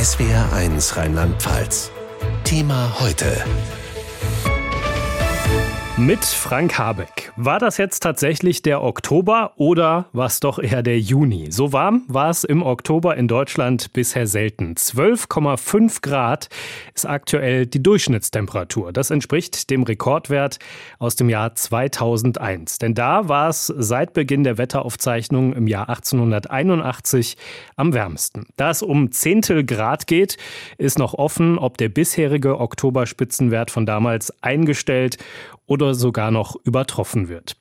SWR1 Rheinland-Pfalz. Thema heute. Mit Frank Habeck. War das jetzt tatsächlich der Oktober oder war es doch eher der Juni? So warm war es im Oktober in Deutschland bisher selten. 12,5 Grad ist aktuell die Durchschnittstemperatur. Das entspricht dem Rekordwert aus dem Jahr 2001. Denn da war es seit Beginn der Wetteraufzeichnung im Jahr 1881 am wärmsten. Da es um Zehntel Grad geht, ist noch offen, ob der bisherige Oktoberspitzenwert von damals eingestellt oder sogar noch übertroffen wird.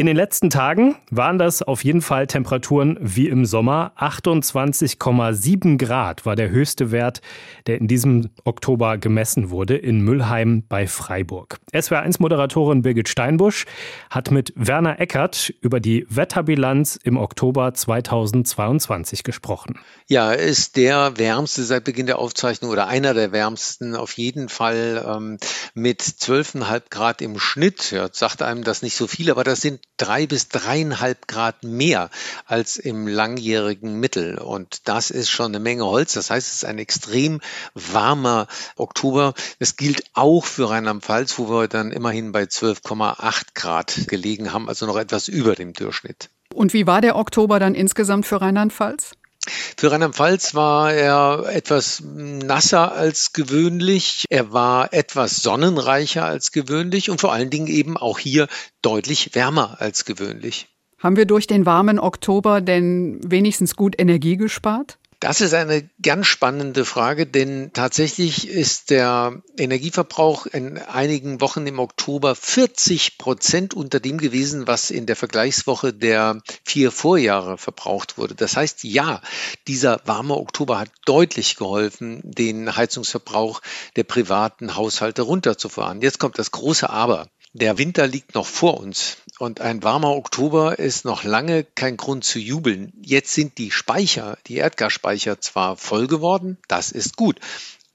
In den letzten Tagen waren das auf jeden Fall Temperaturen wie im Sommer. 28,7 Grad war der höchste Wert, der in diesem Oktober gemessen wurde in Müllheim bei Freiburg. SWR1-Moderatorin Birgit Steinbusch hat mit Werner Eckert über die Wetterbilanz im Oktober 2022 gesprochen. Ja, ist der wärmste seit Beginn der Aufzeichnung oder einer der wärmsten auf jeden Fall ähm, mit 12,5 Grad im Schnitt. Ja, sagt einem das nicht so viel, aber das sind drei bis dreieinhalb Grad mehr als im langjährigen Mittel. Und das ist schon eine Menge Holz. Das heißt, es ist ein extrem warmer Oktober. Das gilt auch für Rheinland-Pfalz, wo wir dann immerhin bei 12,8 Grad gelegen haben, also noch etwas über dem Durchschnitt. Und wie war der Oktober dann insgesamt für Rheinland-Pfalz? Für Rheinland-Pfalz war er etwas nasser als gewöhnlich. Er war etwas sonnenreicher als gewöhnlich und vor allen Dingen eben auch hier deutlich wärmer als gewöhnlich. Haben wir durch den warmen Oktober denn wenigstens gut Energie gespart? Das ist eine ganz spannende Frage, denn tatsächlich ist der Energieverbrauch in einigen Wochen im Oktober 40 Prozent unter dem gewesen, was in der Vergleichswoche der vier Vorjahre verbraucht wurde. Das heißt, ja, dieser warme Oktober hat deutlich geholfen, den Heizungsverbrauch der privaten Haushalte runterzufahren. Jetzt kommt das große Aber. Der Winter liegt noch vor uns und ein warmer Oktober ist noch lange kein Grund zu jubeln. Jetzt sind die Speicher, die Erdgasspeicher zwar voll geworden, das ist gut.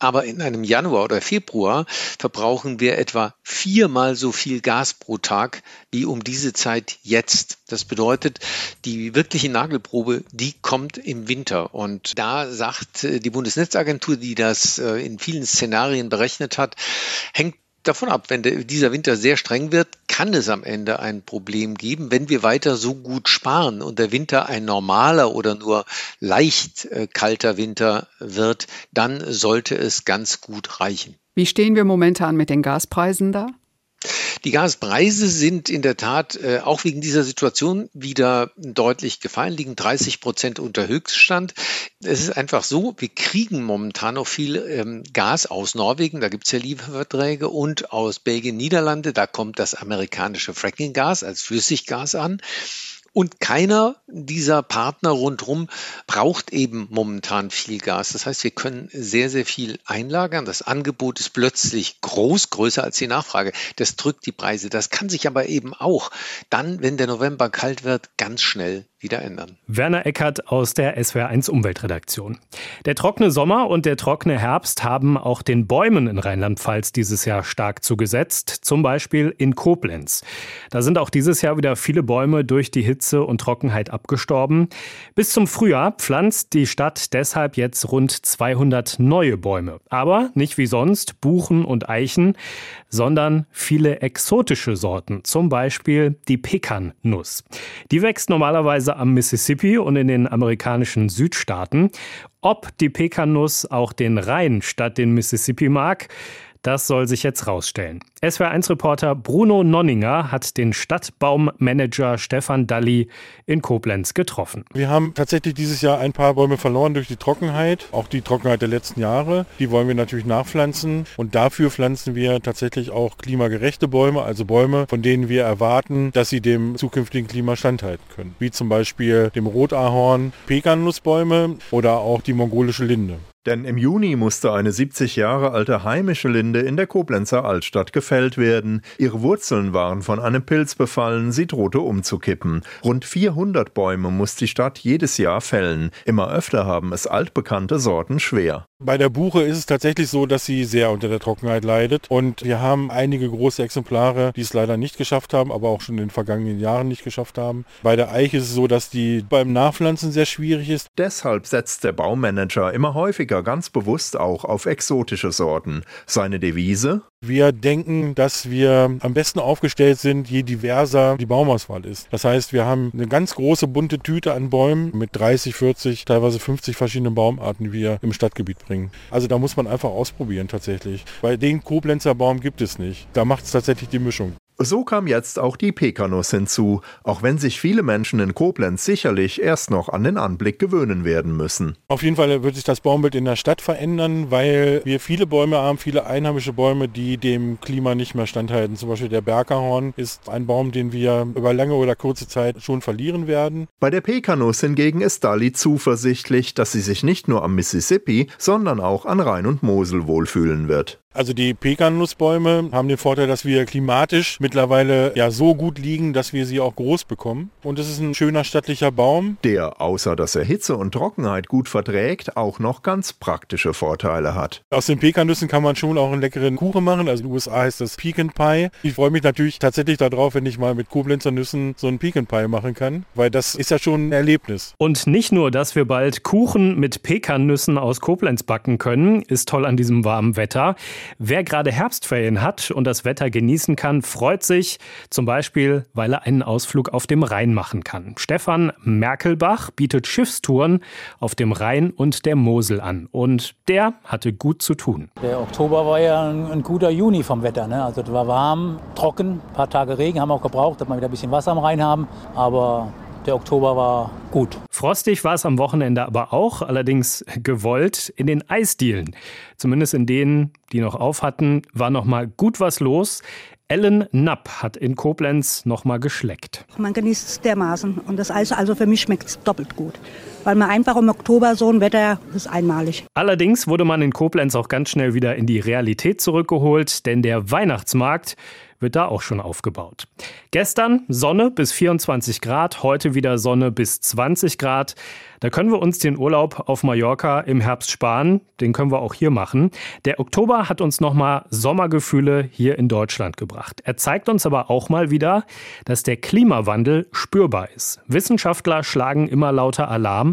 Aber in einem Januar oder Februar verbrauchen wir etwa viermal so viel Gas pro Tag wie um diese Zeit jetzt. Das bedeutet, die wirkliche Nagelprobe, die kommt im Winter. Und da sagt die Bundesnetzagentur, die das äh, in vielen Szenarien berechnet hat, hängt davon ab, wenn der, dieser Winter sehr streng wird, kann es am Ende ein Problem geben. Wenn wir weiter so gut sparen und der Winter ein normaler oder nur leicht äh, kalter Winter wird, dann sollte es ganz gut reichen. Wie stehen wir momentan mit den Gaspreisen da? Die Gaspreise sind in der Tat äh, auch wegen dieser Situation wieder deutlich gefallen, liegen 30 Prozent unter Höchststand. Es ist einfach so, wir kriegen momentan noch viel ähm, Gas aus Norwegen, da gibt es ja Lieferverträge, und aus Belgien, Niederlande, da kommt das amerikanische Fracking-Gas als Flüssiggas an. Und keiner dieser Partner rundherum braucht eben momentan viel Gas. Das heißt, wir können sehr, sehr viel einlagern. Das Angebot ist plötzlich groß, größer als die Nachfrage. Das drückt die Preise. Das kann sich aber eben auch dann, wenn der November kalt wird, ganz schnell wieder ändern. Werner Eckert aus der SWR1 Umweltredaktion. Der trockene Sommer und der trockene Herbst haben auch den Bäumen in Rheinland-Pfalz dieses Jahr stark zugesetzt, zum Beispiel in Koblenz. Da sind auch dieses Jahr wieder viele Bäume durch die Hitze und Trockenheit abgestorben. Bis zum Frühjahr pflanzt die Stadt deshalb jetzt rund 200 neue Bäume. Aber nicht wie sonst Buchen und Eichen, sondern viele exotische Sorten, zum Beispiel die Pekannuss. Die wächst normalerweise am Mississippi und in den amerikanischen Südstaaten. Ob die Pekannuss auch den Rhein statt den Mississippi mag, das soll sich jetzt rausstellen. SWR1-Reporter Bruno Nonninger hat den Stadtbaummanager Stefan Dalli in Koblenz getroffen. Wir haben tatsächlich dieses Jahr ein paar Bäume verloren durch die Trockenheit, auch die Trockenheit der letzten Jahre. Die wollen wir natürlich nachpflanzen und dafür pflanzen wir tatsächlich auch klimagerechte Bäume, also Bäume, von denen wir erwarten, dass sie dem zukünftigen Klima standhalten können. Wie zum Beispiel dem Rotahorn, Pekannussbäume oder auch die mongolische Linde. Denn im Juni musste eine 70 Jahre alte heimische Linde in der Koblenzer Altstadt gefällt werden. Ihre Wurzeln waren von einem Pilz befallen, sie drohte umzukippen. Rund 400 Bäume muss die Stadt jedes Jahr fällen. Immer öfter haben es altbekannte Sorten schwer. Bei der Buche ist es tatsächlich so, dass sie sehr unter der Trockenheit leidet. Und wir haben einige große Exemplare, die es leider nicht geschafft haben, aber auch schon in den vergangenen Jahren nicht geschafft haben. Bei der Eiche ist es so, dass die beim Nachpflanzen sehr schwierig ist. Deshalb setzt der Baumanager immer häufiger Politiker ganz bewusst auch auf exotische Sorten. Seine Devise? Wir denken, dass wir am besten aufgestellt sind, je diverser die Baumauswahl ist. Das heißt, wir haben eine ganz große bunte Tüte an Bäumen mit 30, 40, teilweise 50 verschiedenen Baumarten, die wir im Stadtgebiet bringen. Also da muss man einfach ausprobieren tatsächlich. Weil den Koblenzer Baum gibt es nicht. Da macht es tatsächlich die Mischung. So kam jetzt auch die Pekanuss hinzu, auch wenn sich viele Menschen in Koblenz sicherlich erst noch an den Anblick gewöhnen werden müssen. Auf jeden Fall wird sich das Baumbild in der Stadt verändern, weil wir viele Bäume haben, viele einheimische Bäume, die dem Klima nicht mehr standhalten. Zum Beispiel der Bergerhorn ist ein Baum, den wir über lange oder kurze Zeit schon verlieren werden. Bei der Pekanuss hingegen ist Dali zuversichtlich, dass sie sich nicht nur am Mississippi, sondern auch an Rhein und Mosel wohlfühlen wird. Also die Pekannussbäume haben den Vorteil, dass wir klimatisch mittlerweile ja so gut liegen, dass wir sie auch groß bekommen. Und es ist ein schöner stattlicher Baum. Der, außer dass er Hitze und Trockenheit gut verträgt, auch noch ganz praktische Vorteile hat. Aus den Pekannüssen kann man schon auch einen leckeren Kuchen machen. Also in den USA heißt das Pecan Pie. Ich freue mich natürlich tatsächlich darauf, wenn ich mal mit Koblenzer Nüssen so einen Pecan Pie machen kann, weil das ist ja schon ein Erlebnis. Und nicht nur, dass wir bald Kuchen mit Pekannüssen aus Koblenz backen können, ist toll an diesem warmen Wetter. Wer gerade Herbstferien hat und das Wetter genießen kann, freut sich, zum Beispiel, weil er einen Ausflug auf dem Rhein machen kann. Stefan Merkelbach bietet Schiffstouren auf dem Rhein und der Mosel an und der hatte gut zu tun. Der Oktober war ja ein, ein guter Juni vom Wetter. Ne? Also es war warm, trocken, ein paar Tage Regen haben wir auch gebraucht, dass wir wieder ein bisschen Wasser am Rhein haben. Aber der Oktober war gut. Frostig war es am Wochenende aber auch, allerdings gewollt in den Eisdielen. Zumindest in denen, die noch auf hatten, war noch mal gut was los. Ellen Napp hat in Koblenz noch mal geschleckt. Man genießt es dermaßen und das Eis, also für mich schmeckt es doppelt gut. Weil man einfach im Oktober so ein Wetter ist einmalig. Allerdings wurde man in Koblenz auch ganz schnell wieder in die Realität zurückgeholt, denn der Weihnachtsmarkt wird da auch schon aufgebaut. Gestern Sonne bis 24 Grad, heute wieder Sonne bis 20 Grad. Da können wir uns den Urlaub auf Mallorca im Herbst sparen. Den können wir auch hier machen. Der Oktober hat uns nochmal Sommergefühle hier in Deutschland gebracht. Er zeigt uns aber auch mal wieder, dass der Klimawandel spürbar ist. Wissenschaftler schlagen immer lauter Alarm.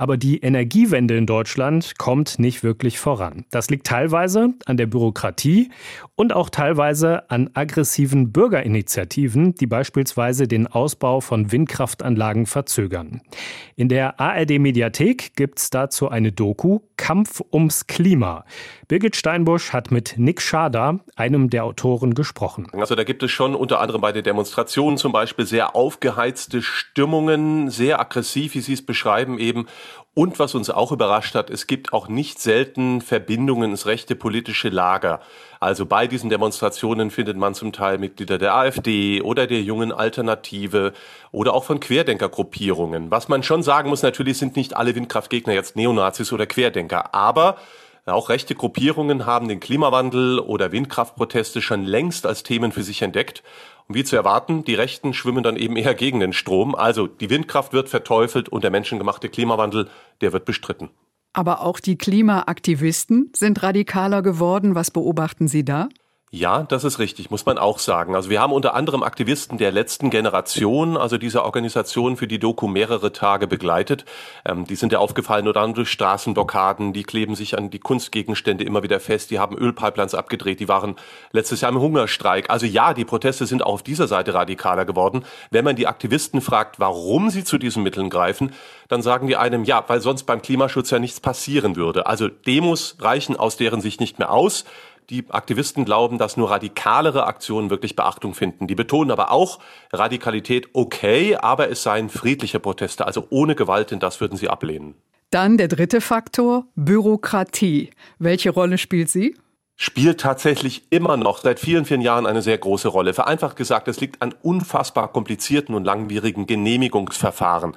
Aber die Energiewende in Deutschland kommt nicht wirklich voran. Das liegt teilweise an der Bürokratie und auch teilweise an aggressiven Bürgerinitiativen, die beispielsweise den Ausbau von Windkraftanlagen verzögern. In der ARD Mediathek gibt es dazu eine Doku Kampf ums Klima. Birgit Steinbusch hat mit Nick Schader, einem der Autoren, gesprochen. Also da gibt es schon unter anderem bei den Demonstrationen zum Beispiel sehr aufgeheizte Stimmungen, sehr aggressiv, wie Sie es beschreiben eben. Und was uns auch überrascht hat, es gibt auch nicht selten Verbindungen ins rechte politische Lager. Also bei diesen Demonstrationen findet man zum Teil Mitglieder der AfD oder der jungen Alternative oder auch von Querdenkergruppierungen. Was man schon sagen muss, natürlich sind nicht alle Windkraftgegner jetzt Neonazis oder Querdenker, aber auch rechte Gruppierungen haben den Klimawandel oder Windkraftproteste schon längst als Themen für sich entdeckt. Und wie zu erwarten, die Rechten schwimmen dann eben eher gegen den Strom. Also die Windkraft wird verteufelt und der menschengemachte Klimawandel, der wird bestritten. Aber auch die Klimaaktivisten sind radikaler geworden. Was beobachten Sie da? Ja, das ist richtig, muss man auch sagen. Also wir haben unter anderem Aktivisten der letzten Generation, also dieser Organisation für die Doku mehrere Tage begleitet. Ähm, die sind ja aufgefallen oder durch Straßenblockaden, die kleben sich an die Kunstgegenstände immer wieder fest, die haben Ölpipelines abgedreht, die waren letztes Jahr im Hungerstreik. Also ja, die Proteste sind auch auf dieser Seite radikaler geworden. Wenn man die Aktivisten fragt, warum sie zu diesen Mitteln greifen, dann sagen die einem, ja, weil sonst beim Klimaschutz ja nichts passieren würde. Also Demos reichen aus deren Sicht nicht mehr aus. Die Aktivisten glauben, dass nur radikalere Aktionen wirklich Beachtung finden. Die betonen aber auch, Radikalität okay, aber es seien friedliche Proteste, also ohne Gewalt, denn das würden sie ablehnen. Dann der dritte Faktor, Bürokratie. Welche Rolle spielt sie? spielt tatsächlich immer noch seit vielen, vielen Jahren eine sehr große Rolle. Vereinfacht gesagt, es liegt an unfassbar komplizierten und langwierigen Genehmigungsverfahren.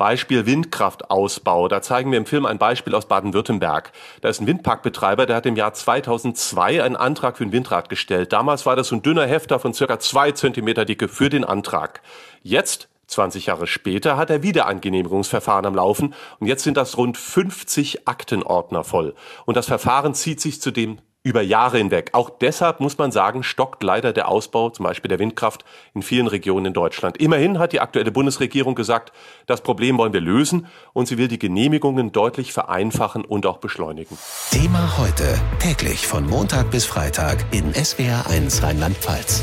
Beispiel Windkraftausbau. Da zeigen wir im Film ein Beispiel aus Baden-Württemberg. Da ist ein Windparkbetreiber, der hat im Jahr 2002 einen Antrag für ein Windrad gestellt. Damals war das so ein dünner Hefter von circa zwei Zentimeter Dicke für den Antrag. Jetzt 20 Jahre später hat er wieder ein Genehmigungsverfahren am Laufen und jetzt sind das rund 50 Aktenordner voll. Und das Verfahren zieht sich zudem über Jahre hinweg. Auch deshalb muss man sagen, stockt leider der Ausbau, zum Beispiel der Windkraft, in vielen Regionen in Deutschland. Immerhin hat die aktuelle Bundesregierung gesagt, das Problem wollen wir lösen und sie will die Genehmigungen deutlich vereinfachen und auch beschleunigen. Thema heute, täglich von Montag bis Freitag in SWR1 Rheinland-Pfalz.